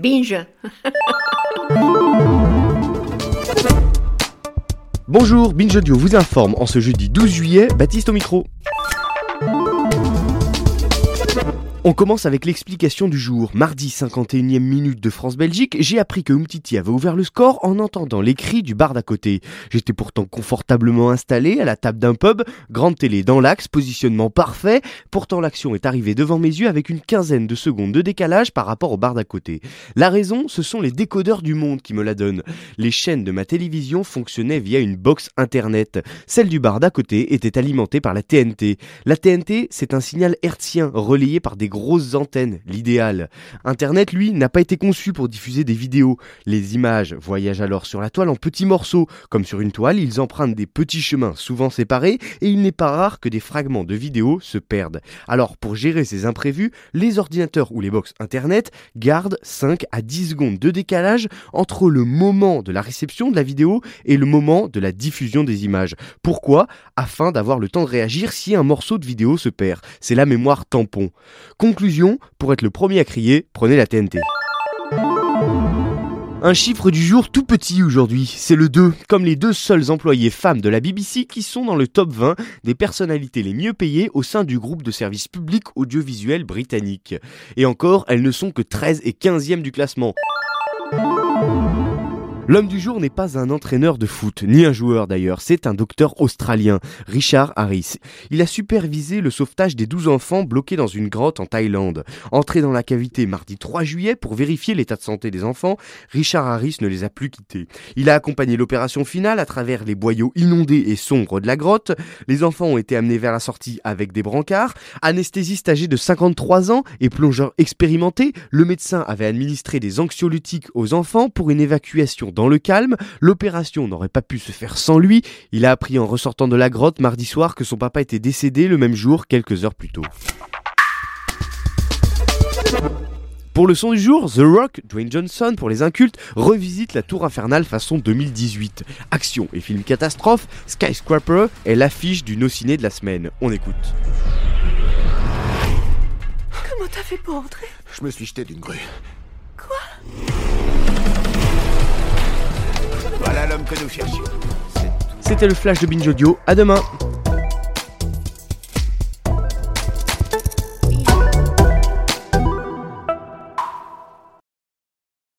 Binge. Bonjour, Binge Audio vous informe en ce jeudi 12 juillet, Baptiste au micro. On commence avec l'explication du jour. Mardi 51e minute de France-Belgique, j'ai appris que Umtiti avait ouvert le score en entendant les cris du bar d'à côté. J'étais pourtant confortablement installé à la table d'un pub, grande télé dans l'axe, positionnement parfait. Pourtant l'action est arrivée devant mes yeux avec une quinzaine de secondes de décalage par rapport au bar d'à côté. La raison, ce sont les décodeurs du monde qui me la donnent. Les chaînes de ma télévision fonctionnaient via une box internet. Celle du bar d'à côté était alimentée par la TNT. La TNT, c'est un signal hertzien relayé par des grosses antennes, l'idéal. Internet, lui, n'a pas été conçu pour diffuser des vidéos. Les images voyagent alors sur la toile en petits morceaux. Comme sur une toile, ils empruntent des petits chemins souvent séparés et il n'est pas rare que des fragments de vidéos se perdent. Alors, pour gérer ces imprévus, les ordinateurs ou les box Internet gardent 5 à 10 secondes de décalage entre le moment de la réception de la vidéo et le moment de la diffusion des images. Pourquoi? Afin d'avoir le temps de réagir si un morceau de vidéo se perd. C'est la mémoire tampon. Conclusion, pour être le premier à crier, prenez la TNT. Un chiffre du jour tout petit aujourd'hui, c'est le 2, comme les deux seuls employés femmes de la BBC qui sont dans le top 20 des personnalités les mieux payées au sein du groupe de services publics audiovisuels britannique. Et encore, elles ne sont que 13 et 15e du classement. L'homme du jour n'est pas un entraîneur de foot, ni un joueur d'ailleurs, c'est un docteur australien, Richard Harris. Il a supervisé le sauvetage des 12 enfants bloqués dans une grotte en Thaïlande. Entré dans la cavité mardi 3 juillet pour vérifier l'état de santé des enfants, Richard Harris ne les a plus quittés. Il a accompagné l'opération finale à travers les boyaux inondés et sombres de la grotte. Les enfants ont été amenés vers la sortie avec des brancards. Anesthésiste âgé de 53 ans et plongeur expérimenté, le médecin avait administré des anxiolytiques aux enfants pour une évacuation dans le calme, l'opération n'aurait pas pu se faire sans lui. Il a appris en ressortant de la grotte mardi soir que son papa était décédé le même jour, quelques heures plus tôt. Pour le son du jour, The Rock, Dwayne Johnson, pour les incultes, revisite la tour infernale façon 2018. Action et film catastrophe, Skyscraper est l'affiche du no ciné de la semaine. On écoute. Comment t'as fait pour entrer? Je me suis jeté d'une grue. C'était le flash de Binge Audio. À demain.